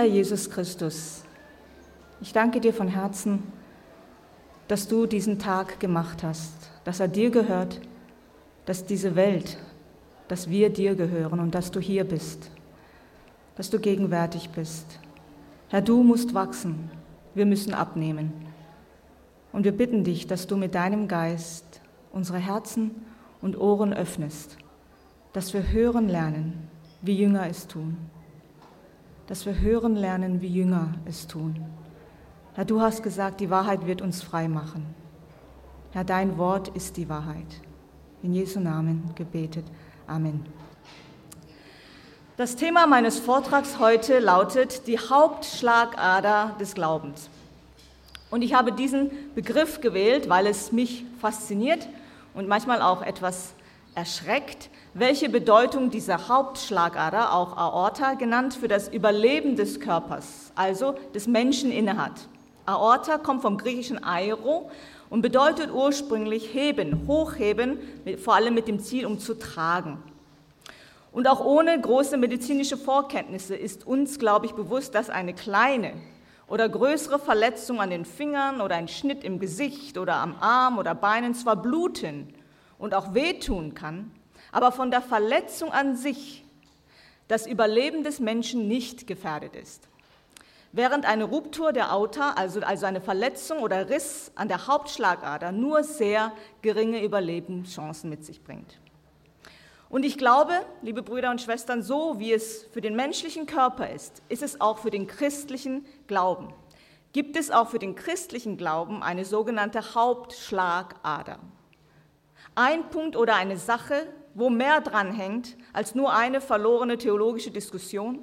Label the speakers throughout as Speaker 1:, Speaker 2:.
Speaker 1: Herr Jesus Christus, ich danke dir von Herzen, dass du diesen Tag gemacht hast, dass er dir gehört, dass diese Welt, dass wir dir gehören und dass du hier bist, dass du gegenwärtig bist. Herr, du musst wachsen, wir müssen abnehmen. Und wir bitten dich, dass du mit deinem Geist unsere Herzen und Ohren öffnest, dass wir hören lernen, wie Jünger es tun dass wir hören lernen, wie Jünger es tun. Herr, du hast gesagt, die Wahrheit wird uns frei machen. Herr, dein Wort ist die Wahrheit. In Jesu Namen gebetet. Amen. Das Thema meines Vortrags heute lautet die Hauptschlagader des Glaubens. Und ich habe diesen Begriff gewählt, weil es mich fasziniert und manchmal auch etwas erschreckt, welche Bedeutung dieser Hauptschlagader, auch Aorta genannt, für das Überleben des Körpers, also des Menschen innehat. Aorta kommt vom griechischen aero und bedeutet ursprünglich heben, hochheben, vor allem mit dem Ziel, um zu tragen. Und auch ohne große medizinische Vorkenntnisse ist uns, glaube ich, bewusst, dass eine kleine oder größere Verletzung an den Fingern oder ein Schnitt im Gesicht oder am Arm oder Beinen zwar bluten und auch wehtun kann, aber von der Verletzung an sich das Überleben des Menschen nicht gefährdet ist. Während eine Ruptur der Aorta, also, also eine Verletzung oder Riss an der Hauptschlagader, nur sehr geringe Überlebenschancen mit sich bringt. Und ich glaube, liebe Brüder und Schwestern, so wie es für den menschlichen Körper ist, ist es auch für den christlichen Glauben. Gibt es auch für den christlichen Glauben eine sogenannte Hauptschlagader. Ein Punkt oder eine Sache, wo mehr dran hängt als nur eine verlorene theologische Diskussion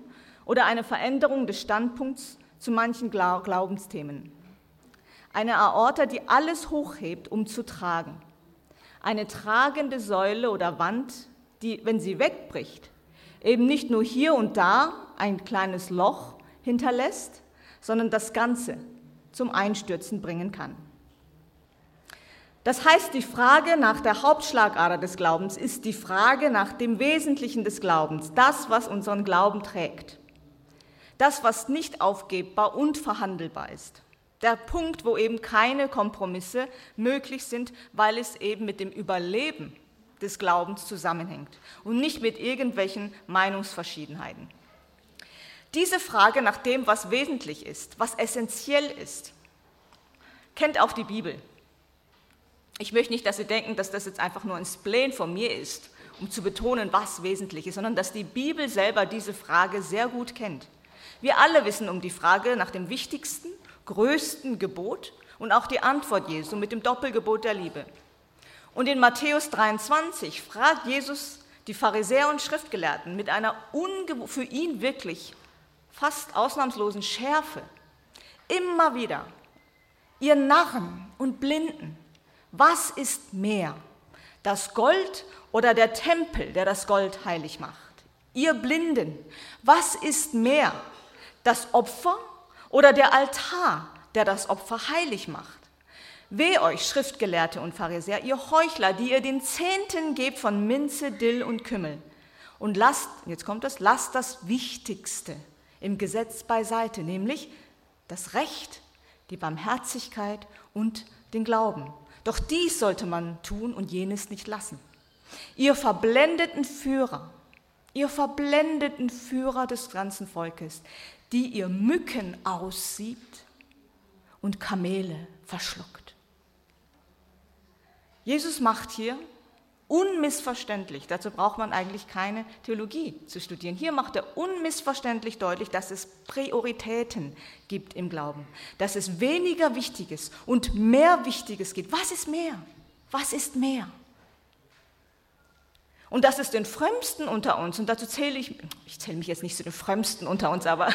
Speaker 1: oder eine Veränderung des Standpunkts zu manchen Glaubensthemen. Eine Aorta, die alles hochhebt, um zu tragen. Eine tragende Säule oder Wand, die, wenn sie wegbricht, eben nicht nur hier und da ein kleines Loch hinterlässt, sondern das Ganze zum Einstürzen bringen kann. Das heißt, die Frage nach der Hauptschlagader des Glaubens ist die Frage nach dem Wesentlichen des Glaubens, das, was unseren Glauben trägt, das, was nicht aufgebbar und verhandelbar ist. Der Punkt, wo eben keine Kompromisse möglich sind, weil es eben mit dem Überleben des Glaubens zusammenhängt und nicht mit irgendwelchen Meinungsverschiedenheiten. Diese Frage nach dem, was wesentlich ist, was essentiell ist, kennt auch die Bibel. Ich möchte nicht, dass Sie denken, dass das jetzt einfach nur ein Spleen von mir ist, um zu betonen, was wesentlich ist, sondern dass die Bibel selber diese Frage sehr gut kennt. Wir alle wissen um die Frage nach dem wichtigsten, größten Gebot und auch die Antwort Jesu mit dem Doppelgebot der Liebe. Und in Matthäus 23 fragt Jesus die Pharisäer und Schriftgelehrten mit einer für ihn wirklich fast ausnahmslosen Schärfe immer wieder, ihr Narren und Blinden, was ist mehr? Das Gold oder der Tempel, der das Gold heilig macht? Ihr Blinden, was ist mehr? Das Opfer oder der Altar, der das Opfer heilig macht? Weh euch, Schriftgelehrte und Pharisäer, ihr Heuchler, die ihr den Zehnten gebt von Minze, Dill und Kümmel. Und lasst, jetzt kommt es, lasst das Wichtigste im Gesetz beiseite, nämlich das Recht, die Barmherzigkeit und den Glauben. Doch dies sollte man tun und jenes nicht lassen. Ihr verblendeten Führer, ihr verblendeten Führer des ganzen Volkes, die ihr Mücken aussiebt und Kamele verschluckt. Jesus macht hier unmissverständlich, dazu braucht man eigentlich keine Theologie zu studieren. Hier macht er unmissverständlich deutlich, dass es Prioritäten gibt im Glauben, dass es weniger Wichtiges und mehr Wichtiges gibt. Was ist mehr? Was ist mehr? Und dass es den Frömmsten unter uns, und dazu zähle ich, ich zähle mich jetzt nicht zu den Frömmsten unter uns, aber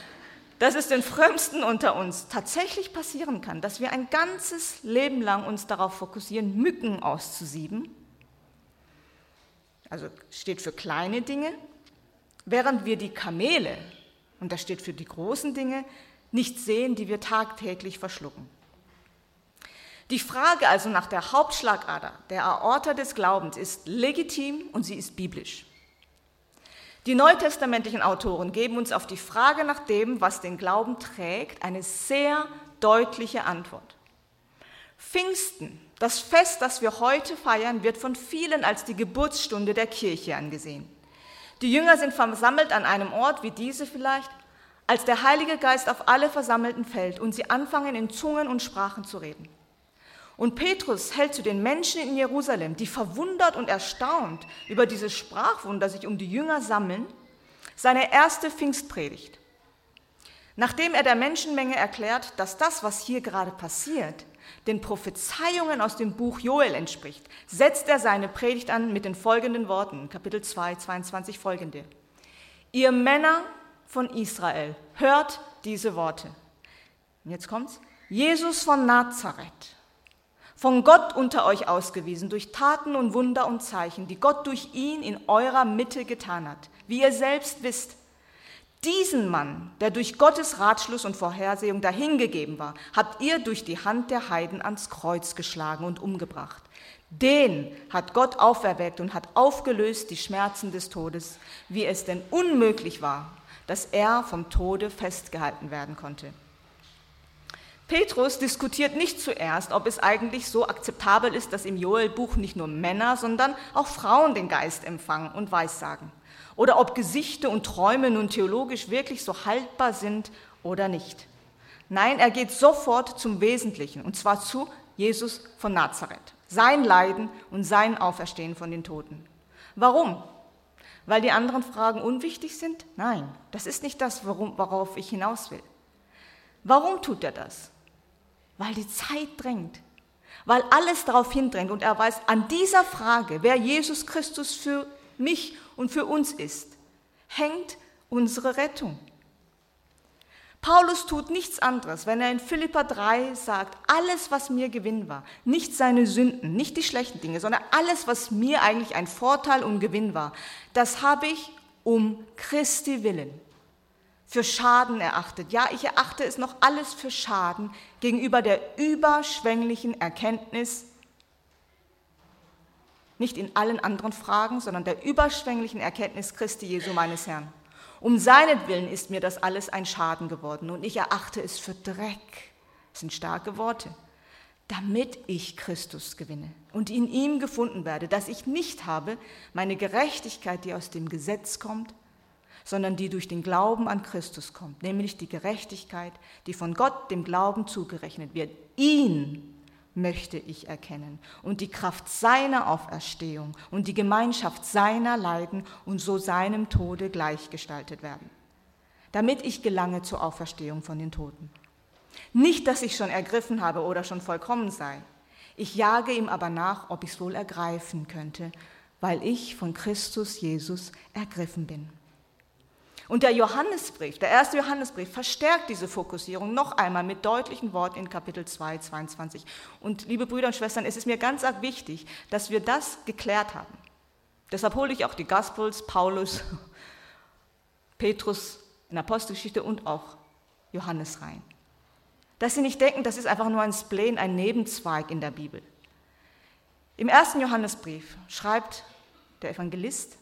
Speaker 1: dass es den Frömmsten unter uns tatsächlich passieren kann, dass wir ein ganzes Leben lang uns darauf fokussieren, Mücken auszusieben. Also steht für kleine Dinge, während wir die Kamele, und das steht für die großen Dinge, nicht sehen, die wir tagtäglich verschlucken. Die Frage also nach der Hauptschlagader, der Aorta des Glaubens, ist legitim und sie ist biblisch. Die neutestamentlichen Autoren geben uns auf die Frage nach dem, was den Glauben trägt, eine sehr deutliche Antwort. Pfingsten, das Fest, das wir heute feiern, wird von vielen als die Geburtsstunde der Kirche angesehen. Die Jünger sind versammelt an einem Ort wie diese vielleicht, als der Heilige Geist auf alle Versammelten fällt und sie anfangen in Zungen und Sprachen zu reden. Und Petrus hält zu den Menschen in Jerusalem, die verwundert und erstaunt über dieses Sprachwunder sich um die Jünger sammeln, seine erste Pfingstpredigt. Nachdem er der Menschenmenge erklärt, dass das, was hier gerade passiert, den Prophezeiungen aus dem Buch Joel entspricht, setzt er seine Predigt an mit den folgenden Worten, Kapitel 2, 22 folgende. Ihr Männer von Israel, hört diese Worte. Und jetzt kommt's. Jesus von Nazareth von Gott unter euch ausgewiesen durch Taten und Wunder und Zeichen, die Gott durch ihn in eurer Mitte getan hat, wie ihr selbst wisst. Diesen Mann, der durch Gottes Ratschluss und Vorhersehung dahingegeben war, habt ihr durch die Hand der Heiden ans Kreuz geschlagen und umgebracht. Den hat Gott auferweckt und hat aufgelöst die Schmerzen des Todes, wie es denn unmöglich war, dass er vom Tode festgehalten werden konnte. Petrus diskutiert nicht zuerst, ob es eigentlich so akzeptabel ist, dass im Joel-Buch nicht nur Männer, sondern auch Frauen den Geist empfangen und Weissagen. Oder ob Gesichte und Träume nun theologisch wirklich so haltbar sind oder nicht. Nein, er geht sofort zum Wesentlichen, und zwar zu Jesus von Nazareth, sein Leiden und sein Auferstehen von den Toten. Warum? Weil die anderen Fragen unwichtig sind? Nein, das ist nicht das, worauf ich hinaus will. Warum tut er das? Weil die Zeit drängt, weil alles darauf hindrängt und er weiß, an dieser Frage, wer Jesus Christus für mich und für uns ist, hängt unsere Rettung. Paulus tut nichts anderes, wenn er in Philippa 3 sagt, alles, was mir Gewinn war, nicht seine Sünden, nicht die schlechten Dinge, sondern alles, was mir eigentlich ein Vorteil und Gewinn war, das habe ich um Christi willen für Schaden erachtet. Ja, ich erachte es noch alles für Schaden gegenüber der überschwänglichen Erkenntnis, nicht in allen anderen Fragen, sondern der überschwänglichen Erkenntnis Christi Jesu meines Herrn. Um seinetwillen ist mir das alles ein Schaden geworden und ich erachte es für Dreck. Das sind starke Worte. Damit ich Christus gewinne und in ihm gefunden werde, dass ich nicht habe meine Gerechtigkeit, die aus dem Gesetz kommt, sondern die durch den Glauben an Christus kommt, nämlich die Gerechtigkeit, die von Gott dem Glauben zugerechnet wird. Ihn möchte ich erkennen und die Kraft seiner Auferstehung und die Gemeinschaft seiner Leiden und so seinem Tode gleichgestaltet werden, damit ich gelange zur Auferstehung von den Toten. Nicht, dass ich schon ergriffen habe oder schon vollkommen sei. Ich jage ihm aber nach, ob ich es wohl ergreifen könnte, weil ich von Christus Jesus ergriffen bin. Und der Johannesbrief, der erste Johannesbrief, verstärkt diese Fokussierung noch einmal mit deutlichen Worten in Kapitel 2, 22. Und liebe Brüder und Schwestern, es ist mir ganz arg wichtig, dass wir das geklärt haben. Deshalb hole ich auch die Gospels, Paulus, Petrus in Apostelgeschichte und auch Johannes rein. Dass Sie nicht denken, das ist einfach nur ein Spleen, ein Nebenzweig in der Bibel. Im ersten Johannesbrief schreibt der Evangelist,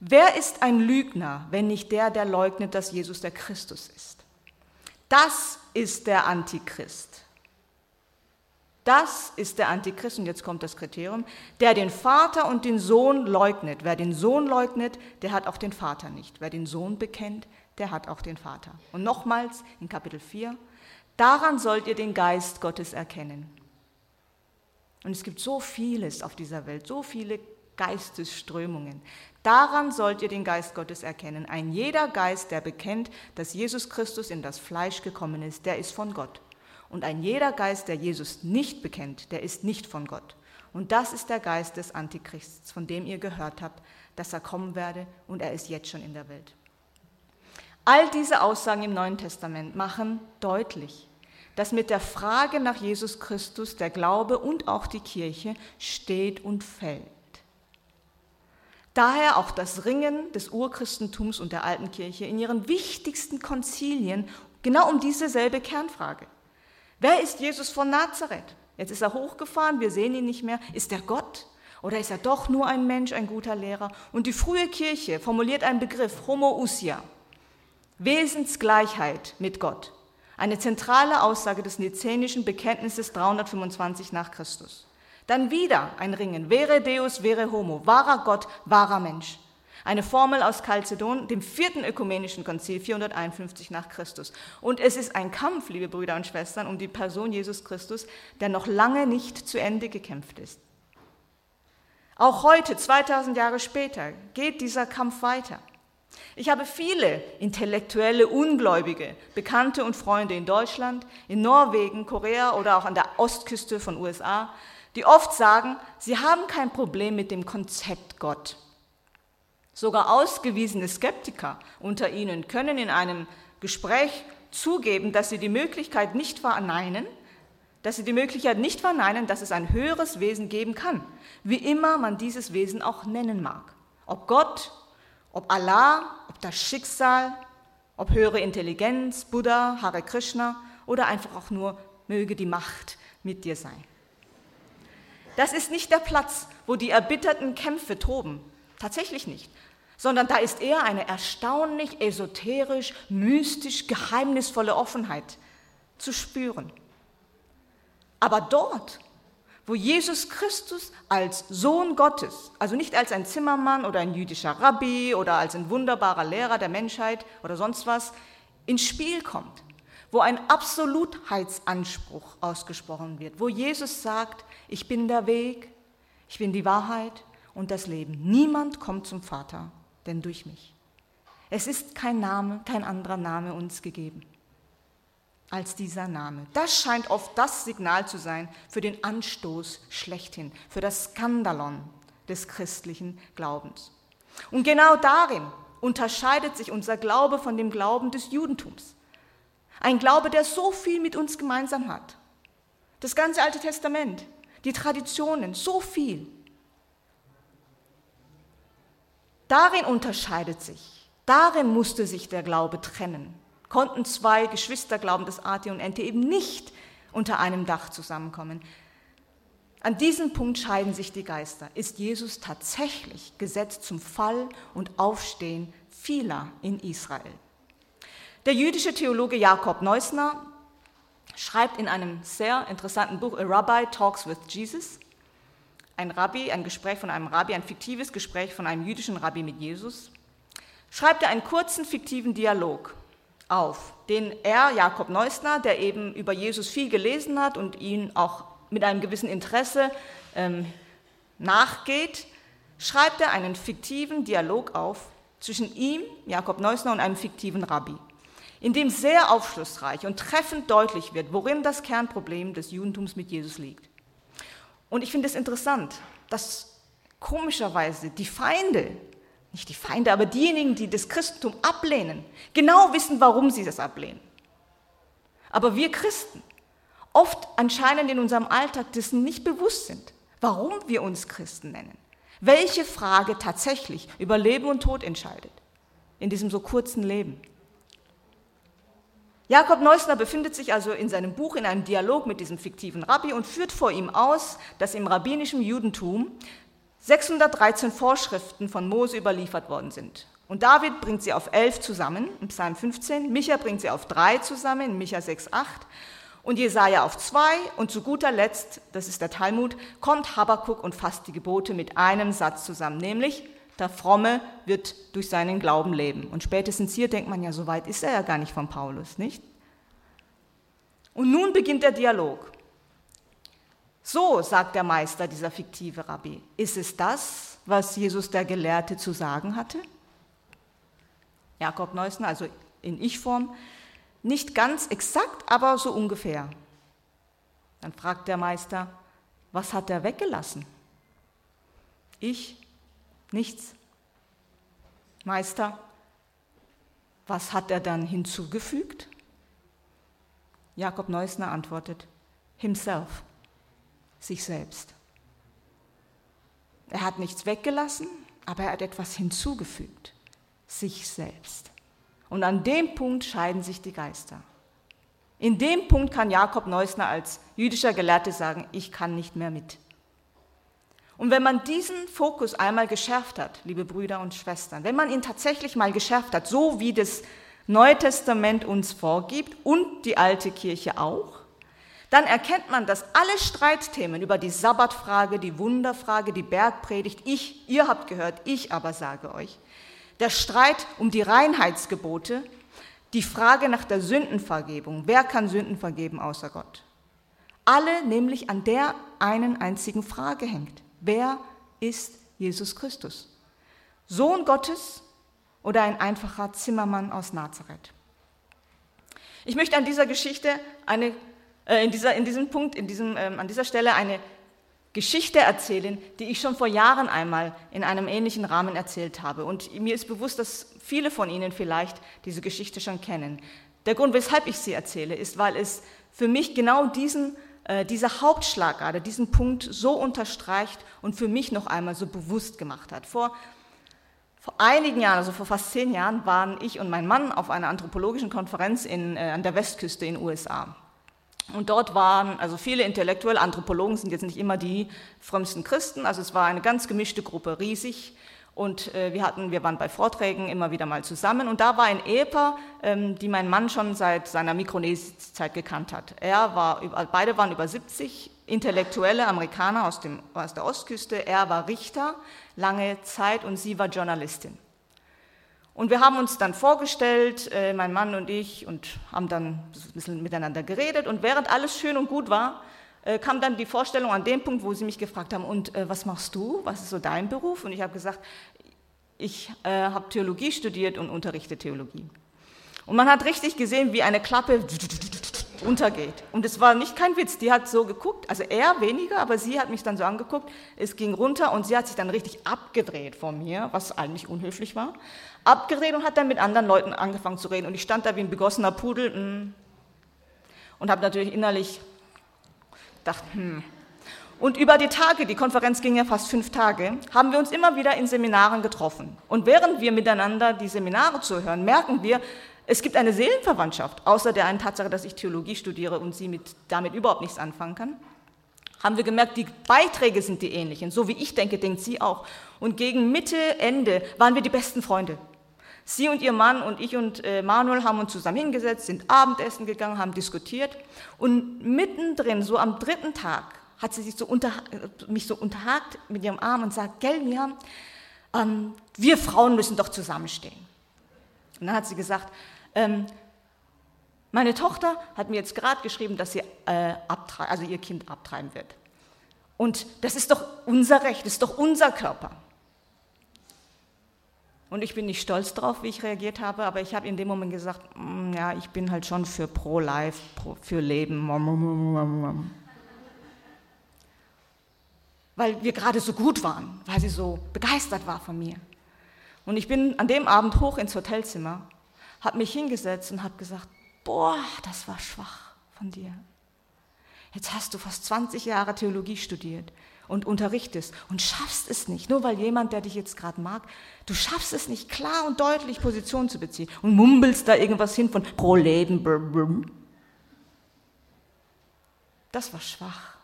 Speaker 1: Wer ist ein Lügner, wenn nicht der, der leugnet, dass Jesus der Christus ist? Das ist der Antichrist. Das ist der Antichrist, und jetzt kommt das Kriterium, der den Vater und den Sohn leugnet. Wer den Sohn leugnet, der hat auch den Vater nicht. Wer den Sohn bekennt, der hat auch den Vater. Und nochmals in Kapitel 4, daran sollt ihr den Geist Gottes erkennen. Und es gibt so vieles auf dieser Welt, so viele Geistesströmungen. Daran sollt ihr den Geist Gottes erkennen. Ein jeder Geist, der bekennt, dass Jesus Christus in das Fleisch gekommen ist, der ist von Gott. Und ein jeder Geist, der Jesus nicht bekennt, der ist nicht von Gott. Und das ist der Geist des Antichrists, von dem ihr gehört habt, dass er kommen werde und er ist jetzt schon in der Welt. All diese Aussagen im Neuen Testament machen deutlich, dass mit der Frage nach Jesus Christus der Glaube und auch die Kirche steht und fällt. Daher auch das Ringen des Urchristentums und der alten Kirche in ihren wichtigsten Konzilien genau um dieselbe Kernfrage. Wer ist Jesus von Nazareth? Jetzt ist er hochgefahren, wir sehen ihn nicht mehr. Ist er Gott? Oder ist er doch nur ein Mensch, ein guter Lehrer? Und die frühe Kirche formuliert einen Begriff, Homoousia, Wesensgleichheit mit Gott. Eine zentrale Aussage des nizänischen Bekenntnisses 325 nach Christus. Dann wieder ein Ringen, vere Deus, vere Homo, wahrer Gott, wahrer Mensch. Eine Formel aus Chalcedon, dem vierten ökumenischen Konzil 451 nach Christus. Und es ist ein Kampf, liebe Brüder und Schwestern, um die Person Jesus Christus, der noch lange nicht zu Ende gekämpft ist. Auch heute, 2000 Jahre später, geht dieser Kampf weiter. Ich habe viele intellektuelle Ungläubige, Bekannte und Freunde in Deutschland, in Norwegen, Korea oder auch an der Ostküste von USA, die oft sagen, sie haben kein Problem mit dem Konzept Gott. Sogar ausgewiesene Skeptiker unter ihnen können in einem Gespräch zugeben, dass sie die Möglichkeit nicht verneinen, dass sie die Möglichkeit nicht verneinen, dass es ein höheres Wesen geben kann, wie immer man dieses Wesen auch nennen mag. Ob Gott, ob Allah, ob das Schicksal, ob höhere Intelligenz, Buddha, Hare Krishna oder einfach auch nur möge die Macht mit dir sein. Das ist nicht der Platz, wo die erbitterten Kämpfe toben. Tatsächlich nicht sondern da ist eher eine erstaunlich esoterisch, mystisch, geheimnisvolle Offenheit zu spüren. Aber dort, wo Jesus Christus als Sohn Gottes, also nicht als ein Zimmermann oder ein jüdischer Rabbi oder als ein wunderbarer Lehrer der Menschheit oder sonst was, ins Spiel kommt, wo ein Absolutheitsanspruch ausgesprochen wird, wo Jesus sagt, ich bin der Weg, ich bin die Wahrheit und das Leben. Niemand kommt zum Vater denn durch mich. Es ist kein Name, kein anderer Name uns gegeben als dieser Name. Das scheint oft das Signal zu sein für den Anstoß schlechthin, für das Skandalon des christlichen Glaubens. Und genau darin unterscheidet sich unser Glaube von dem Glauben des Judentums. Ein Glaube, der so viel mit uns gemeinsam hat. Das ganze Alte Testament, die Traditionen, so viel. Darin unterscheidet sich, darin musste sich der Glaube trennen. Konnten zwei Geschwisterglauben des AT und NT eben nicht unter einem Dach zusammenkommen. An diesem Punkt scheiden sich die Geister. Ist Jesus tatsächlich gesetzt zum Fall und Aufstehen vieler in Israel? Der jüdische Theologe Jakob Neusner schreibt in einem sehr interessanten Buch A Rabbi Talks with Jesus, ein Rabbi, ein Gespräch von einem Rabbi, ein fiktives Gespräch von einem jüdischen Rabbi mit Jesus, schreibt er einen kurzen fiktiven Dialog auf, den er, Jakob Neusner, der eben über Jesus viel gelesen hat und ihn auch mit einem gewissen Interesse ähm, nachgeht, schreibt er einen fiktiven Dialog auf zwischen ihm, Jakob Neusner, und einem fiktiven Rabbi, in dem sehr aufschlussreich und treffend deutlich wird, worin das Kernproblem des Judentums mit Jesus liegt. Und ich finde es interessant, dass komischerweise die Feinde, nicht die Feinde, aber diejenigen, die das Christentum ablehnen, genau wissen, warum sie das ablehnen. Aber wir Christen oft anscheinend in unserem Alltag dessen nicht bewusst sind, warum wir uns Christen nennen. Welche Frage tatsächlich über Leben und Tod entscheidet in diesem so kurzen Leben. Jakob Neusner befindet sich also in seinem Buch in einem Dialog mit diesem fiktiven Rabbi und führt vor ihm aus, dass im rabbinischen Judentum 613 Vorschriften von Mose überliefert worden sind. Und David bringt sie auf elf zusammen, im Psalm 15, Micha bringt sie auf drei zusammen, in Micha 6, 8, und Jesaja auf zwei, und zu guter Letzt, das ist der Talmud, kommt Habakkuk und fasst die Gebote mit einem Satz zusammen, nämlich der Fromme wird durch seinen Glauben leben. Und spätestens hier denkt man ja, so weit ist er ja gar nicht von Paulus, nicht? Und nun beginnt der Dialog. So, sagt der Meister, dieser fiktive Rabbi, ist es das, was Jesus der Gelehrte zu sagen hatte? Jakob Neusner, also in Ich-Form, nicht ganz exakt, aber so ungefähr. Dann fragt der Meister, was hat er weggelassen? Ich Nichts. Meister, Was hat er dann hinzugefügt? Jakob Neusner antwortet, himself, sich selbst. Er hat nichts weggelassen, aber er hat etwas hinzugefügt, sich selbst. Und an dem Punkt scheiden sich die Geister. In dem Punkt kann Jakob Neusner als jüdischer Gelehrte sagen, ich kann nicht mehr mit. Und wenn man diesen Fokus einmal geschärft hat, liebe Brüder und Schwestern, wenn man ihn tatsächlich mal geschärft hat, so wie das Neue Testament uns vorgibt und die alte Kirche auch, dann erkennt man, dass alle Streitthemen über die Sabbatfrage, die Wunderfrage, die Bergpredigt, ich, ihr habt gehört, ich aber sage euch, der Streit um die Reinheitsgebote, die Frage nach der Sündenvergebung, wer kann Sünden vergeben außer Gott, alle nämlich an der einen einzigen Frage hängt. Wer ist Jesus Christus? Sohn Gottes oder ein einfacher Zimmermann aus Nazareth? Ich möchte an dieser Geschichte eine äh, in, dieser, in diesem Punkt, in diesem, ähm, an dieser Stelle eine Geschichte erzählen, die ich schon vor Jahren einmal in einem ähnlichen Rahmen erzählt habe. Und mir ist bewusst, dass viele von Ihnen vielleicht diese Geschichte schon kennen. Der Grund, weshalb ich sie erzähle, ist, weil es für mich genau diesen, diese Hauptschlagader, diesen Punkt so unterstreicht und für mich noch einmal so bewusst gemacht hat. Vor, vor einigen Jahren, also vor fast zehn Jahren, waren ich und mein Mann auf einer anthropologischen Konferenz in, äh, an der Westküste in den USA. Und dort waren, also viele intellektuelle Anthropologen sind jetzt nicht immer die frömmsten Christen, also es war eine ganz gemischte Gruppe, riesig. Und äh, wir, hatten, wir waren bei Vorträgen immer wieder mal zusammen. Und da war ein Ehepaar, ähm, die mein Mann schon seit seiner Mikronesiezeit gekannt hat. Er war, beide waren über 70, intellektuelle Amerikaner aus, dem, aus der Ostküste. Er war Richter lange Zeit und sie war Journalistin. Und wir haben uns dann vorgestellt, äh, mein Mann und ich, und haben dann ein bisschen miteinander geredet. Und während alles schön und gut war, äh, kam dann die Vorstellung an dem Punkt, wo sie mich gefragt haben, und äh, was machst du? Was ist so dein Beruf? Und ich habe gesagt, ich äh, habe Theologie studiert und unterrichte Theologie. Und man hat richtig gesehen, wie eine Klappe untergeht. Und es war nicht kein Witz, die hat so geguckt, also er weniger, aber sie hat mich dann so angeguckt, es ging runter und sie hat sich dann richtig abgedreht von mir, was eigentlich unhöflich war, abgedreht und hat dann mit anderen Leuten angefangen zu reden und ich stand da wie ein begossener Pudel mm, und habe natürlich innerlich gedacht, hm. Und über die Tage, die Konferenz ging ja fast fünf Tage, haben wir uns immer wieder in Seminaren getroffen. Und während wir miteinander die Seminare zuhören, merken wir, es gibt eine Seelenverwandtschaft, außer der einen Tatsache, dass ich Theologie studiere und sie mit, damit überhaupt nichts anfangen kann. Haben wir gemerkt, die Beiträge sind die ähnlichen. So wie ich denke, denkt sie auch. Und gegen Mitte, Ende waren wir die besten Freunde. Sie und ihr Mann und ich und äh, Manuel haben uns zusammen hingesetzt, sind Abendessen gegangen, haben diskutiert. Und mittendrin, so am dritten Tag, hat sie sich so unter, mich so unterhakt mit ihrem Arm und sagt, gell, Mia, ähm, wir Frauen müssen doch zusammenstehen. Und dann hat sie gesagt, ähm, meine Tochter hat mir jetzt gerade geschrieben, dass sie äh, also ihr Kind abtreiben wird. Und das ist doch unser Recht, das ist doch unser Körper. Und ich bin nicht stolz drauf, wie ich reagiert habe, aber ich habe in dem Moment gesagt, mm, ja, ich bin halt schon für Pro-Life, für Leben. Weil wir gerade so gut waren, weil sie so begeistert war von mir. Und ich bin an dem Abend hoch ins Hotelzimmer habe mich hingesetzt und habe gesagt, boah, das war schwach von dir. Jetzt hast du fast 20 Jahre Theologie studiert und unterrichtest und schaffst es nicht, nur weil jemand, der dich jetzt gerade mag, du schaffst es nicht, klar und deutlich Position zu beziehen und mumbelst da irgendwas hin von pro Leben. Das war schwach.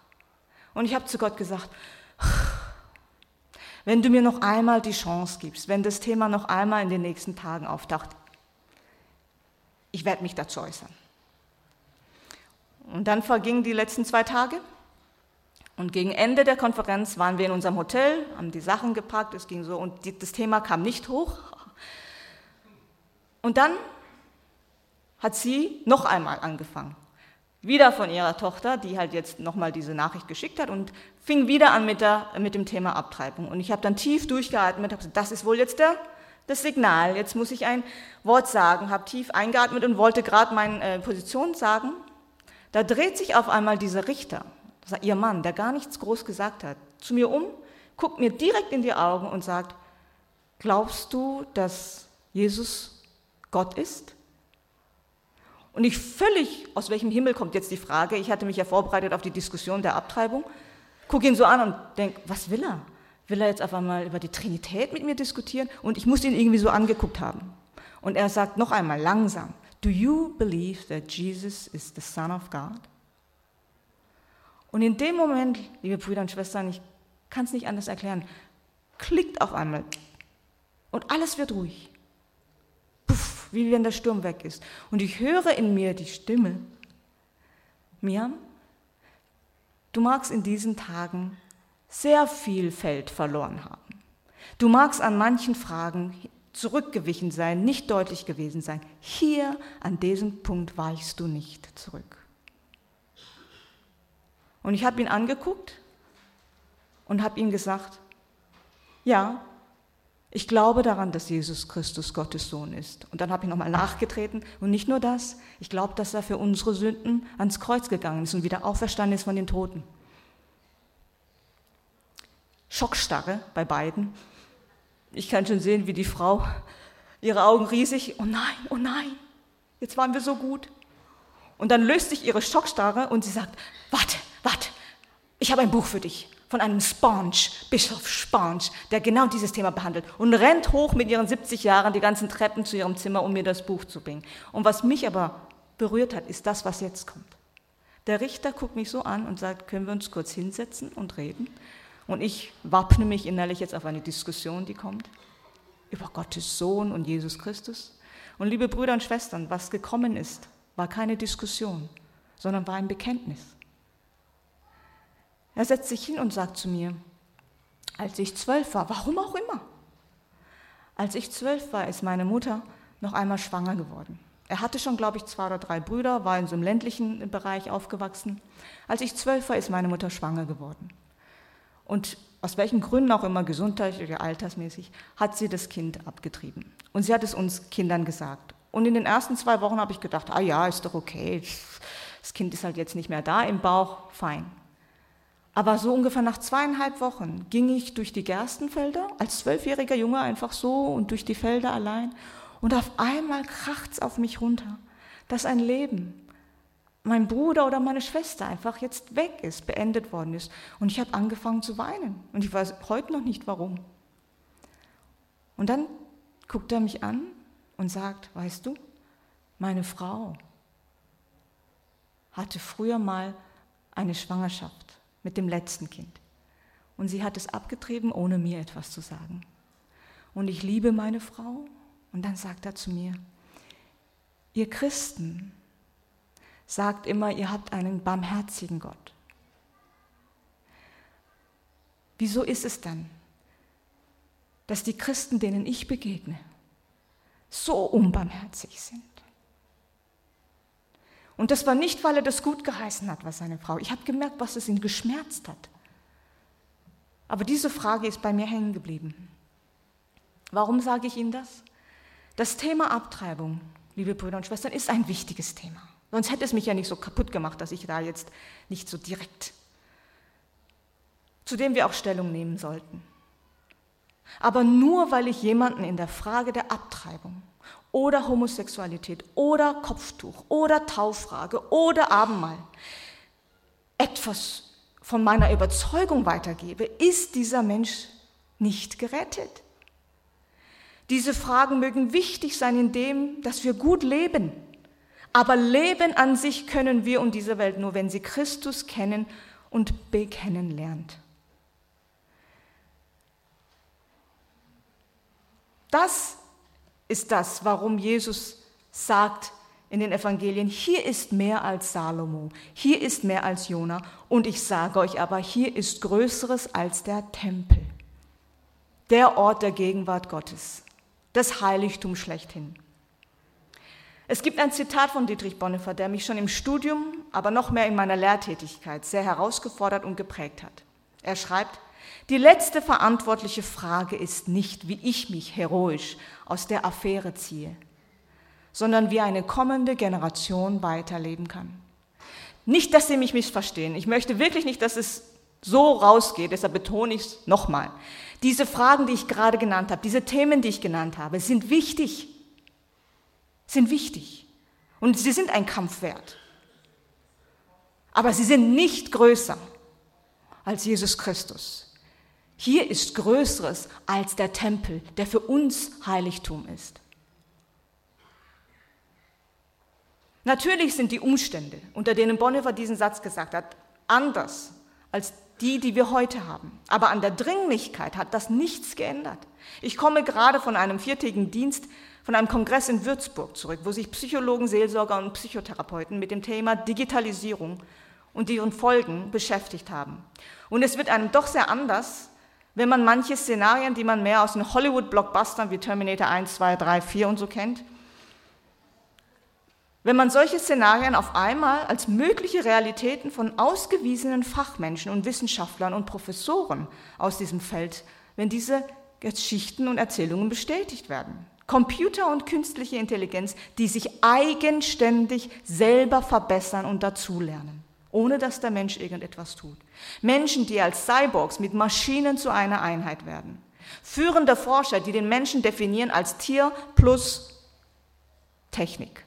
Speaker 1: Und ich habe zu Gott gesagt, wenn du mir noch einmal die Chance gibst, wenn das Thema noch einmal in den nächsten Tagen auftaucht, ich werde mich dazu äußern. Und dann vergingen die letzten zwei Tage. Und gegen Ende der Konferenz waren wir in unserem Hotel, haben die Sachen gepackt, es ging so und die, das Thema kam nicht hoch. Und dann hat sie noch einmal angefangen. Wieder von ihrer Tochter, die halt jetzt nochmal diese Nachricht geschickt hat und fing wieder an mit, der, mit dem Thema Abtreibung. Und ich habe dann tief durchgeatmet und gesagt, das ist wohl jetzt der das Signal, jetzt muss ich ein Wort sagen, habe tief eingeatmet und wollte gerade meine äh, Position sagen. Da dreht sich auf einmal dieser Richter, ihr Mann, der gar nichts groß gesagt hat, zu mir um, guckt mir direkt in die Augen und sagt, glaubst du, dass Jesus Gott ist? Und ich völlig, aus welchem Himmel kommt jetzt die Frage, ich hatte mich ja vorbereitet auf die Diskussion der Abtreibung, gucke ihn so an und denke, was will er? Will er jetzt auf einmal über die Trinität mit mir diskutieren? Und ich muss ihn irgendwie so angeguckt haben. Und er sagt noch einmal langsam, Do you believe that Jesus is the Son of God? Und in dem Moment, liebe Brüder und Schwestern, ich kann es nicht anders erklären, klickt auf einmal und alles wird ruhig. Puff, wie wenn der Sturm weg ist. Und ich höre in mir die Stimme, Miam, du magst in diesen Tagen sehr viel Feld verloren haben. Du magst an manchen Fragen zurückgewichen sein, nicht deutlich gewesen sein. Hier an diesem Punkt weichst du nicht zurück. Und ich habe ihn angeguckt und habe ihm gesagt, ja, ich glaube daran, dass Jesus Christus Gottes Sohn ist. Und dann habe ich nochmal nachgetreten. Und nicht nur das, ich glaube, dass er für unsere Sünden ans Kreuz gegangen ist und wieder auferstanden ist von den Toten. Schockstarre bei beiden. Ich kann schon sehen, wie die Frau ihre Augen riesig, oh nein, oh nein, jetzt waren wir so gut. Und dann löst sich ihre Schockstarre und sie sagt, warte, warte, ich habe ein Buch für dich von einem Sponge, Bischof Sponge, der genau dieses Thema behandelt und rennt hoch mit ihren 70 Jahren die ganzen Treppen zu ihrem Zimmer, um mir das Buch zu bringen. Und was mich aber berührt hat, ist das, was jetzt kommt. Der Richter guckt mich so an und sagt, können wir uns kurz hinsetzen und reden? Und ich wappne mich innerlich jetzt auf eine Diskussion, die kommt über Gottes Sohn und Jesus Christus. Und liebe Brüder und Schwestern, was gekommen ist, war keine Diskussion, sondern war ein Bekenntnis. Er setzt sich hin und sagt zu mir, als ich zwölf war, warum auch immer, als ich zwölf war, ist meine Mutter noch einmal schwanger geworden. Er hatte schon, glaube ich, zwei oder drei Brüder, war in so einem ländlichen Bereich aufgewachsen. Als ich zwölf war, ist meine Mutter schwanger geworden. Und aus welchen Gründen auch immer, gesundheitlich oder altersmäßig, hat sie das Kind abgetrieben. Und sie hat es uns Kindern gesagt. Und in den ersten zwei Wochen habe ich gedacht, ah ja, ist doch okay, das Kind ist halt jetzt nicht mehr da im Bauch, fein. Aber so ungefähr nach zweieinhalb Wochen ging ich durch die Gerstenfelder als zwölfjähriger Junge einfach so und durch die Felder allein und auf einmal kracht's auf mich runter, dass ein Leben, mein Bruder oder meine Schwester einfach jetzt weg ist, beendet worden ist. Und ich habe angefangen zu weinen und ich weiß heute noch nicht warum. Und dann guckt er mich an und sagt, weißt du, meine Frau hatte früher mal eine Schwangerschaft mit dem letzten Kind. Und sie hat es abgetrieben, ohne mir etwas zu sagen. Und ich liebe meine Frau. Und dann sagt er zu mir, ihr Christen sagt immer, ihr habt einen barmherzigen Gott. Wieso ist es dann, dass die Christen, denen ich begegne, so unbarmherzig sind? Und das war nicht, weil er das gut geheißen hat, was seine Frau. Ich habe gemerkt, was es ihn geschmerzt hat. Aber diese Frage ist bei mir hängen geblieben. Warum sage ich Ihnen das? Das Thema Abtreibung, liebe Brüder und Schwestern, ist ein wichtiges Thema. Sonst hätte es mich ja nicht so kaputt gemacht, dass ich da jetzt nicht so direkt, zu dem wir auch Stellung nehmen sollten. Aber nur weil ich jemanden in der Frage der Abtreibung oder Homosexualität oder Kopftuch oder Tauffrage oder Abendmahl etwas von meiner Überzeugung weitergebe, ist dieser Mensch nicht gerettet. Diese Fragen mögen wichtig sein in dem, dass wir gut leben. Aber Leben an sich können wir und diese Welt nur, wenn sie Christus kennen und bekennen lernt. Das ist das, warum Jesus sagt in den Evangelien, hier ist mehr als Salomo, hier ist mehr als Jona und ich sage euch aber, hier ist Größeres als der Tempel, der Ort der Gegenwart Gottes, das Heiligtum schlechthin. Es gibt ein Zitat von Dietrich Bonhoeffer, der mich schon im Studium, aber noch mehr in meiner Lehrtätigkeit sehr herausgefordert und geprägt hat. Er schreibt, die letzte verantwortliche Frage ist nicht, wie ich mich heroisch aus der Affäre ziehe, sondern wie eine kommende Generation weiterleben kann. Nicht, dass Sie mich missverstehen. Ich möchte wirklich nicht, dass es so rausgeht, deshalb betone ich es nochmal. Diese Fragen, die ich gerade genannt habe, diese Themen, die ich genannt habe, sind wichtig. sind wichtig und sie sind ein Kampf wert. Aber sie sind nicht größer als Jesus Christus. Hier ist Größeres als der Tempel, der für uns Heiligtum ist. Natürlich sind die Umstände, unter denen Bonhoeffer diesen Satz gesagt hat, anders als die, die wir heute haben. Aber an der Dringlichkeit hat das nichts geändert. Ich komme gerade von einem viertägigen Dienst, von einem Kongress in Würzburg zurück, wo sich Psychologen, Seelsorger und Psychotherapeuten mit dem Thema Digitalisierung und ihren Folgen beschäftigt haben. Und es wird einem doch sehr anders, wenn man manche Szenarien, die man mehr aus den Hollywood-Blockbustern wie Terminator 1, 2, 3, 4 und so kennt, wenn man solche Szenarien auf einmal als mögliche Realitäten von ausgewiesenen Fachmenschen und Wissenschaftlern und Professoren aus diesem Feld, wenn diese Geschichten und Erzählungen bestätigt werden. Computer und künstliche Intelligenz, die sich eigenständig selber verbessern und dazulernen, ohne dass der Mensch irgendetwas tut. Menschen, die als Cyborgs mit Maschinen zu einer Einheit werden. Führende Forscher, die den Menschen definieren als Tier plus Technik.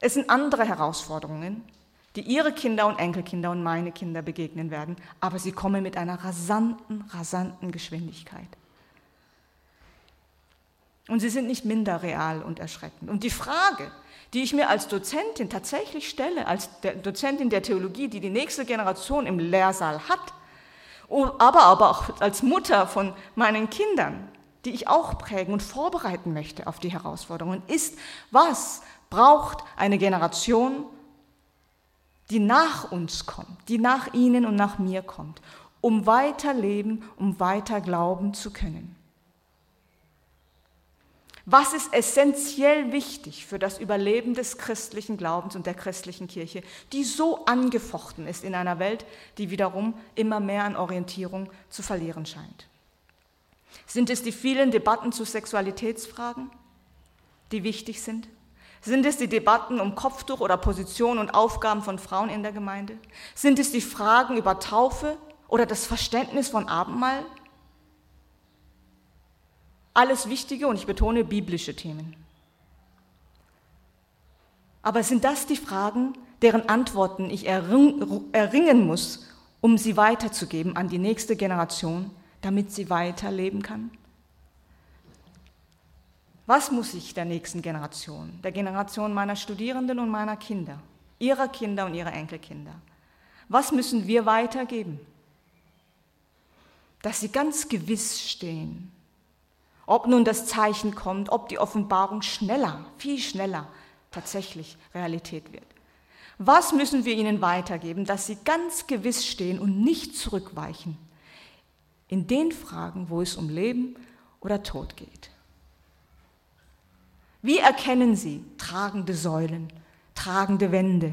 Speaker 1: Es sind andere Herausforderungen, die ihre Kinder und Enkelkinder und meine Kinder begegnen werden, aber sie kommen mit einer rasanten, rasanten Geschwindigkeit. Und sie sind nicht minder real und erschreckend. Und die Frage, die ich mir als Dozentin tatsächlich stelle, als Dozentin der Theologie, die die nächste Generation im Lehrsaal hat, aber, aber auch als Mutter von meinen Kindern, die ich auch prägen und vorbereiten möchte auf die Herausforderungen, ist, was braucht eine Generation, die nach uns kommt, die nach Ihnen und nach mir kommt, um weiter leben, um weiter glauben zu können. Was ist essentiell wichtig für das Überleben des christlichen Glaubens und der christlichen Kirche, die so angefochten ist in einer Welt, die wiederum immer mehr an Orientierung zu verlieren scheint? Sind es die vielen Debatten zu Sexualitätsfragen, die wichtig sind? Sind es die Debatten um Kopftuch oder Position und Aufgaben von Frauen in der Gemeinde? Sind es die Fragen über Taufe oder das Verständnis von Abendmahl? Alles wichtige und ich betone biblische Themen. Aber sind das die Fragen, deren Antworten ich erringen muss, um sie weiterzugeben an die nächste Generation, damit sie weiterleben kann? Was muss ich der nächsten Generation, der Generation meiner Studierenden und meiner Kinder, ihrer Kinder und ihrer Enkelkinder, was müssen wir weitergeben? Dass sie ganz gewiss stehen, ob nun das Zeichen kommt, ob die Offenbarung schneller, viel schneller tatsächlich Realität wird. Was müssen wir ihnen weitergeben, dass sie ganz gewiss stehen und nicht zurückweichen in den Fragen, wo es um Leben oder Tod geht? Wie erkennen Sie tragende Säulen, tragende Wände?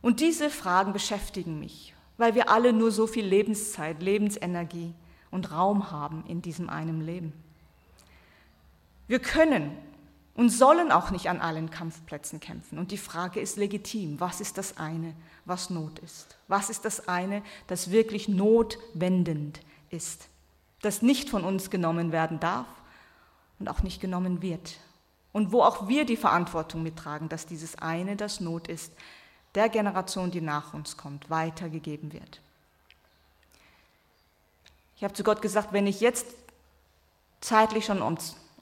Speaker 1: Und diese Fragen beschäftigen mich, weil wir alle nur so viel Lebenszeit, Lebensenergie und Raum haben in diesem einen Leben. Wir können und sollen auch nicht an allen Kampfplätzen kämpfen. Und die Frage ist legitim. Was ist das eine, was Not ist? Was ist das eine, das wirklich notwendend ist? das nicht von uns genommen werden darf und auch nicht genommen wird. Und wo auch wir die Verantwortung mittragen, dass dieses eine, das Not ist, der Generation, die nach uns kommt, weitergegeben wird. Ich habe zu Gott gesagt, wenn ich jetzt zeitlich schon um,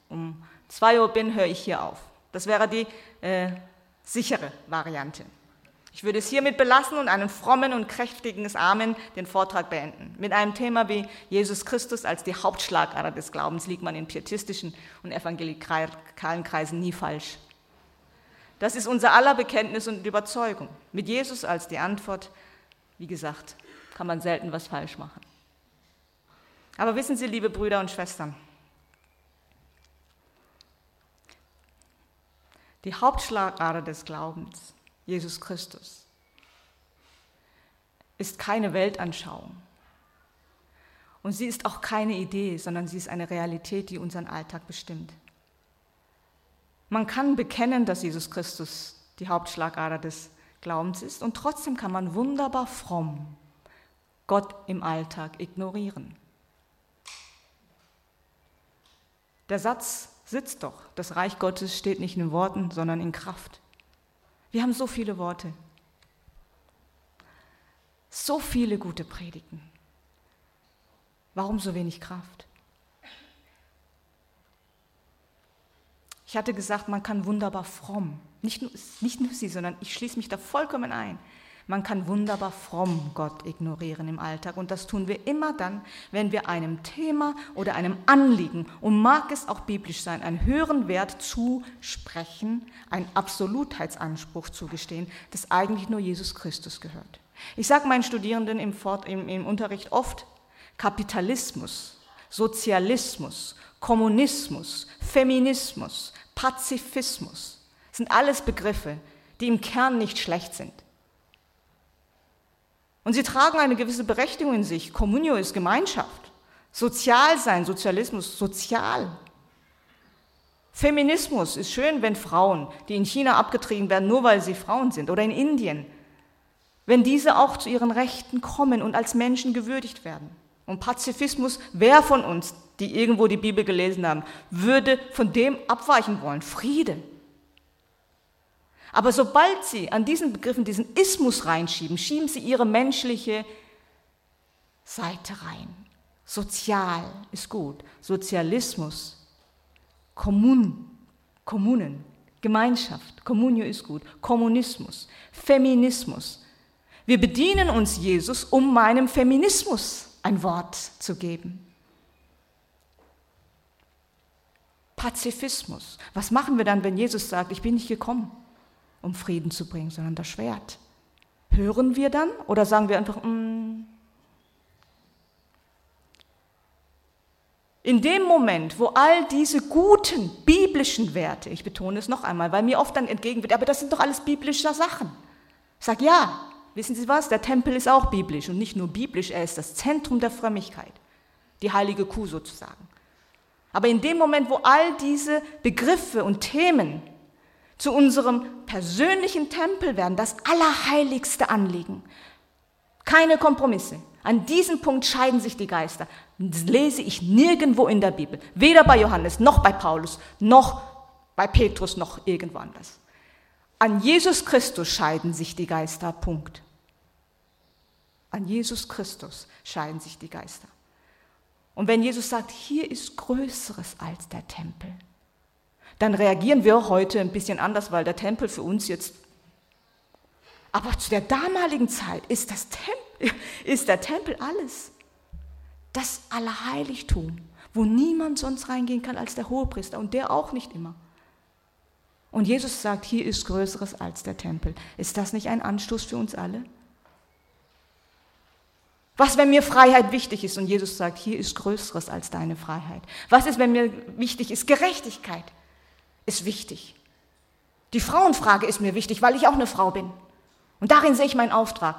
Speaker 1: um zwei Uhr bin, höre ich hier auf. Das wäre die äh, sichere Variante. Ich würde es hiermit belassen und einen frommen und kräftigen Amen den Vortrag beenden. Mit einem Thema wie Jesus Christus als die Hauptschlagader des Glaubens liegt man in pietistischen und evangelikalen Kreisen nie falsch. Das ist unser aller Bekenntnis und Überzeugung. Mit Jesus als die Antwort, wie gesagt, kann man selten was falsch machen. Aber wissen Sie, liebe Brüder und Schwestern, die Hauptschlagader des Glaubens Jesus Christus, ist keine Weltanschauung. Und sie ist auch keine Idee, sondern sie ist eine Realität, die unseren Alltag bestimmt. Man kann bekennen, dass Jesus Christus die Hauptschlagader des Glaubens ist und trotzdem kann man wunderbar fromm Gott im Alltag ignorieren. Der Satz sitzt doch. Das Reich Gottes steht nicht in Worten, sondern in Kraft. Wir haben so viele Worte, so viele gute Predigten. Warum so wenig Kraft? Ich hatte gesagt, man kann wunderbar fromm, nicht nur, nicht nur sie, sondern ich schließe mich da vollkommen ein. Man kann wunderbar fromm Gott ignorieren im Alltag und das tun wir immer dann, wenn wir einem Thema oder einem Anliegen, und mag es auch biblisch sein, einen höheren Wert zusprechen, einen Absolutheitsanspruch zugestehen, das eigentlich nur Jesus Christus gehört. Ich sage meinen Studierenden im, Fort, im, im Unterricht oft, Kapitalismus, Sozialismus, Kommunismus, Feminismus, Pazifismus sind alles Begriffe, die im Kern nicht schlecht sind. Und sie tragen eine gewisse Berechtigung in sich. Communio ist Gemeinschaft. Sozial sein, Sozialismus, sozial. Feminismus ist schön, wenn Frauen, die in China abgetrieben werden, nur weil sie Frauen sind, oder in Indien, wenn diese auch zu ihren Rechten kommen und als Menschen gewürdigt werden. Und Pazifismus, wer von uns, die irgendwo die Bibel gelesen haben, würde von dem abweichen wollen? Friede. Aber sobald sie an diesen Begriffen diesen Ismus reinschieben, schieben sie ihre menschliche Seite rein. Sozial ist gut. Sozialismus, Kommun, Kommunen, Gemeinschaft, Kommunio ist gut. Kommunismus, Feminismus. Wir bedienen uns Jesus, um meinem Feminismus ein Wort zu geben. Pazifismus. Was machen wir dann, wenn Jesus sagt, ich bin nicht gekommen? um Frieden zu bringen, sondern das Schwert. Hören wir dann oder sagen wir einfach, mm. in dem Moment, wo all diese guten biblischen Werte, ich betone es noch einmal, weil mir oft dann entgegen wird, aber das sind doch alles biblische Sachen. Ich sage, ja, wissen Sie was, der Tempel ist auch biblisch und nicht nur biblisch, er ist das Zentrum der Frömmigkeit, die heilige Kuh sozusagen. Aber in dem Moment, wo all diese Begriffe und Themen zu unserem persönlichen Tempel werden, das allerheiligste Anliegen. Keine Kompromisse. An diesem Punkt scheiden sich die Geister. Das lese ich nirgendwo in der Bibel. Weder bei Johannes, noch bei Paulus, noch bei Petrus, noch irgendwo anders. An Jesus Christus scheiden sich die Geister. Punkt. An Jesus Christus scheiden sich die Geister. Und wenn Jesus sagt, hier ist Größeres als der Tempel, dann reagieren wir heute ein bisschen anders, weil der Tempel für uns jetzt. Aber zu der damaligen Zeit ist, das Tempel, ist der Tempel alles. Das Allerheiligtum, wo niemand sonst reingehen kann als der Hohepriester und der auch nicht immer. Und Jesus sagt, hier ist Größeres als der Tempel. Ist das nicht ein Anstoß für uns alle? Was, wenn mir Freiheit wichtig ist und Jesus sagt, hier ist Größeres als deine Freiheit? Was ist, wenn mir wichtig ist Gerechtigkeit? ist wichtig. Die Frauenfrage ist mir wichtig, weil ich auch eine Frau bin. Und darin sehe ich meinen Auftrag.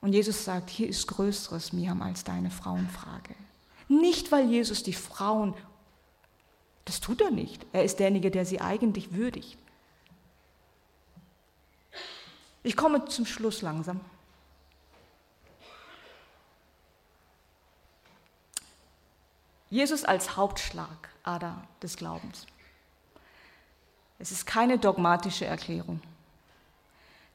Speaker 1: Und Jesus sagt, hier ist Größeres, Miriam, als deine Frauenfrage. Nicht, weil Jesus die Frauen, das tut er nicht. Er ist derjenige, der sie eigentlich würdigt. Ich komme zum Schluss langsam. Jesus als Hauptschlagader des Glaubens. Es ist keine dogmatische Erklärung,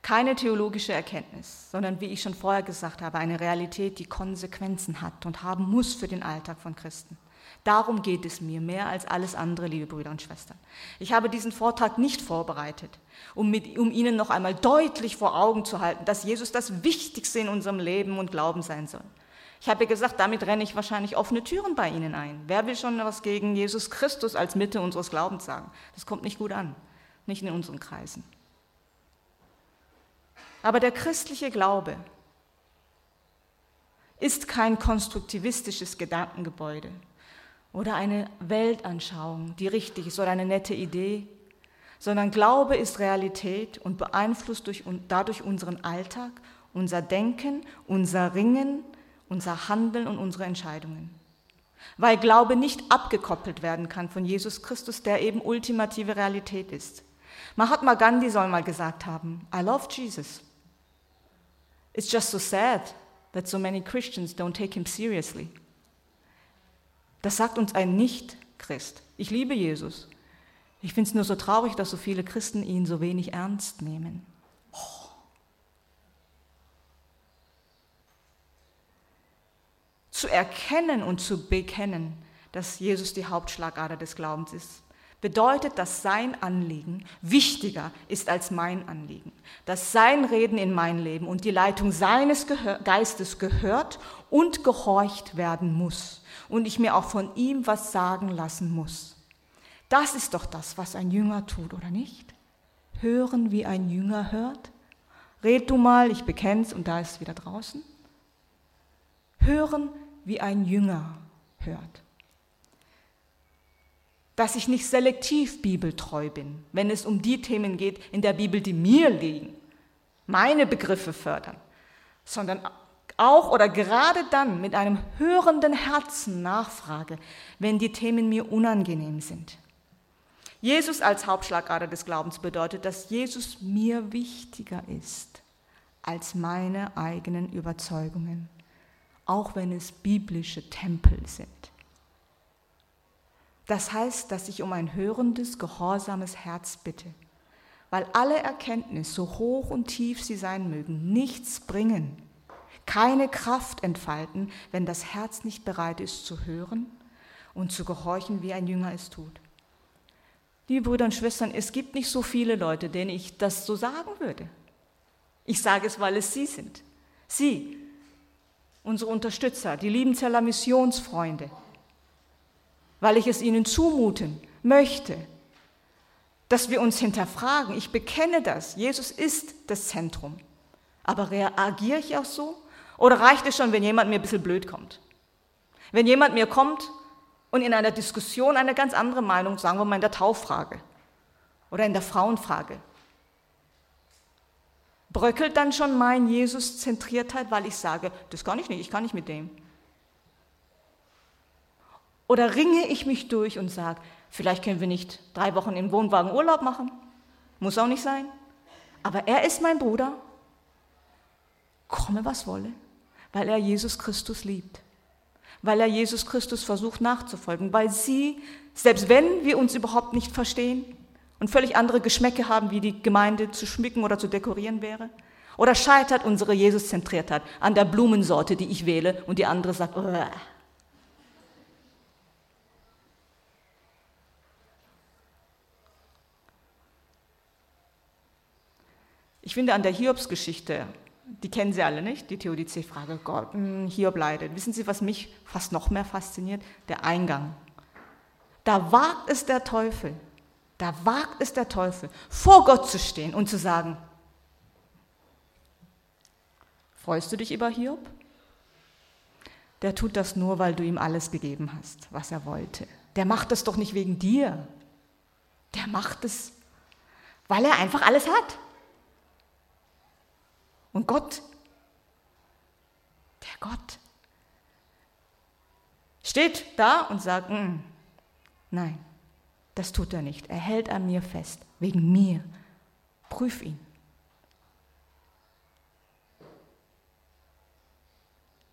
Speaker 1: keine theologische Erkenntnis, sondern wie ich schon vorher gesagt habe, eine Realität, die Konsequenzen hat und haben muss für den Alltag von Christen. Darum geht es mir mehr als alles andere, liebe Brüder und Schwestern. Ich habe diesen Vortrag nicht vorbereitet, um, mit, um Ihnen noch einmal deutlich vor Augen zu halten, dass Jesus das Wichtigste in unserem Leben und Glauben sein soll. Ich habe gesagt, damit renne ich wahrscheinlich offene Türen bei Ihnen ein. Wer will schon was gegen Jesus Christus als Mitte unseres Glaubens sagen? Das kommt nicht gut an, nicht in unseren Kreisen. Aber der christliche Glaube ist kein konstruktivistisches Gedankengebäude oder eine Weltanschauung, die richtig ist oder eine nette Idee, sondern Glaube ist Realität und beeinflusst durch, dadurch unseren Alltag, unser Denken, unser Ringen, unser Handeln und unsere Entscheidungen. Weil Glaube nicht abgekoppelt werden kann von Jesus Christus, der eben ultimative Realität ist. Mahatma Gandhi soll mal gesagt haben, I love Jesus. It's just so sad that so many Christians don't take him seriously. Das sagt uns ein nicht Christ. Ich liebe Jesus. Ich finde es nur so traurig, dass so viele Christen ihn so wenig ernst nehmen. Zu erkennen und zu bekennen, dass Jesus die Hauptschlagader des Glaubens ist, bedeutet, dass sein Anliegen wichtiger ist als mein Anliegen, dass sein Reden in mein Leben und die Leitung seines Geistes gehört und gehorcht werden muss und ich mir auch von ihm was sagen lassen muss. Das ist doch das, was ein Jünger tut, oder nicht? Hören, wie ein Jünger hört? Red du mal, ich bekenn's und da ist wieder draußen. Hören, wie ein Jünger hört dass ich nicht selektiv bibeltreu bin, wenn es um die Themen geht in der Bibel, die mir liegen, meine Begriffe fördern, sondern auch oder gerade dann mit einem hörenden Herzen nachfrage, wenn die Themen mir unangenehm sind. Jesus als Hauptschlagader des Glaubens bedeutet, dass Jesus mir wichtiger ist als meine eigenen Überzeugungen, auch wenn es biblische Tempel sind. Das heißt, dass ich um ein hörendes, gehorsames Herz bitte, weil alle Erkenntnis, so hoch und tief sie sein mögen, nichts bringen, keine Kraft entfalten, wenn das Herz nicht bereit ist zu hören und zu gehorchen, wie ein Jünger es tut. Liebe Brüder und Schwestern, es gibt nicht so viele Leute, denen ich das so sagen würde. Ich sage es, weil es Sie sind. Sie, unsere Unterstützer, die Liebenzeller Missionsfreunde, weil ich es ihnen zumuten möchte, dass wir uns hinterfragen. Ich bekenne das. Jesus ist das Zentrum. Aber reagiere ich auch so? Oder reicht es schon, wenn jemand mir ein bisschen blöd kommt? Wenn jemand mir kommt und in einer Diskussion eine ganz andere Meinung, sagen wir mal in der Tauffrage oder in der Frauenfrage, bröckelt dann schon mein Jesus-Zentriertheit, weil ich sage, das kann ich nicht, ich kann nicht mit dem. Oder ringe ich mich durch und sage, vielleicht können wir nicht drei Wochen im Wohnwagen Urlaub machen? Muss auch nicht sein. Aber er ist mein Bruder. Komme, was wolle, weil er Jesus Christus liebt. Weil er Jesus Christus versucht nachzufolgen. Weil sie, selbst wenn wir uns überhaupt nicht verstehen und völlig andere Geschmäcke haben, wie die Gemeinde zu schmücken oder zu dekorieren wäre, oder scheitert unsere Jesus-Zentriertheit an der Blumensorte, die ich wähle und die andere sagt, Uah. Ich finde an der Hiobs-Geschichte, die kennen Sie alle nicht, die Theodizee-Frage, Gott, hm, Hiob leidet. Wissen Sie, was mich fast noch mehr fasziniert? Der Eingang. Da wagt es der Teufel, da wagt es der Teufel, vor Gott zu stehen und zu sagen, freust du dich über Hiob? Der tut das nur, weil du ihm alles gegeben hast, was er wollte. Der macht das doch nicht wegen dir. Der macht es, weil er einfach alles hat. Und Gott, der Gott, steht da und sagt, mm, nein, das tut er nicht. Er hält an mir fest, wegen mir. Prüf ihn.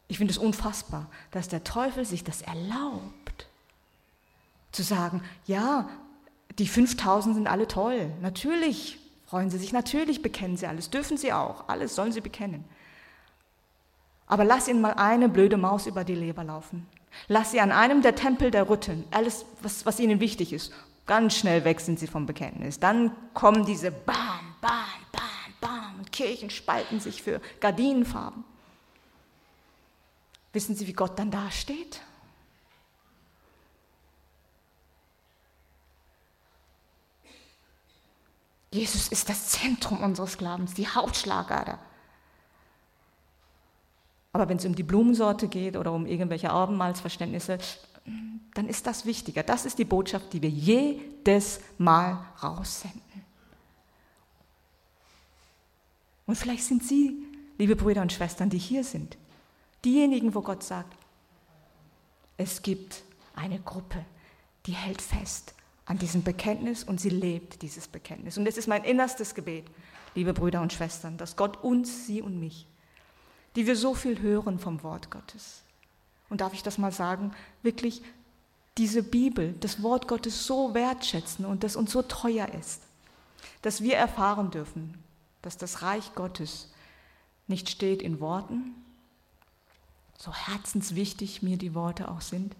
Speaker 1: Ich finde es unfassbar, dass der Teufel sich das erlaubt, zu sagen, ja, die 5000 sind alle toll, natürlich freuen sie sich. Natürlich bekennen sie alles, dürfen sie auch, alles sollen sie bekennen. Aber lass ihnen mal eine blöde Maus über die Leber laufen. Lass sie an einem der Tempel der rütteln, alles, was, was ihnen wichtig ist. Ganz schnell weg sind sie vom Bekenntnis. Dann kommen diese Bam, Bam, Bam, Bam und Kirchen spalten sich für Gardinenfarben. Wissen Sie, wie Gott dann dasteht? Jesus ist das Zentrum unseres Glaubens, die Hauptschlagader. Aber wenn es um die Blumensorte geht oder um irgendwelche Abendmahlsverständnisse, dann ist das wichtiger. Das ist die Botschaft, die wir jedes Mal raussenden. Und vielleicht sind Sie, liebe Brüder und Schwestern, die hier sind, diejenigen, wo Gott sagt, es gibt eine Gruppe, die hält fest an diesem Bekenntnis und sie lebt dieses Bekenntnis. Und es ist mein innerstes Gebet, liebe Brüder und Schwestern, dass Gott uns, sie und mich, die wir so viel hören vom Wort Gottes, und darf ich das mal sagen, wirklich diese Bibel, das Wort Gottes so wertschätzen und das uns so teuer ist, dass wir erfahren dürfen, dass das Reich Gottes nicht steht in Worten, so herzenswichtig mir die Worte auch sind,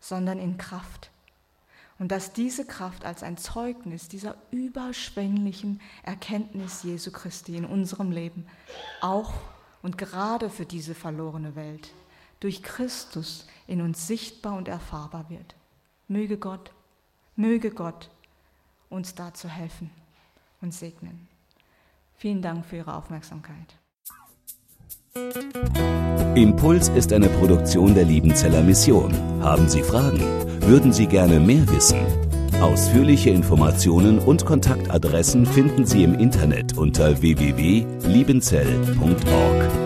Speaker 1: sondern in Kraft. Und dass diese Kraft als ein Zeugnis dieser überschwänglichen Erkenntnis Jesu Christi in unserem Leben auch und gerade für diese verlorene Welt durch Christus in uns sichtbar und erfahrbar wird. Möge Gott, möge Gott uns dazu helfen und segnen. Vielen Dank für Ihre Aufmerksamkeit.
Speaker 2: Impuls ist eine Produktion der Liebenzeller Mission. Haben Sie Fragen? Würden Sie gerne mehr wissen? Ausführliche Informationen und Kontaktadressen finden Sie im Internet unter www.liebenzell.org.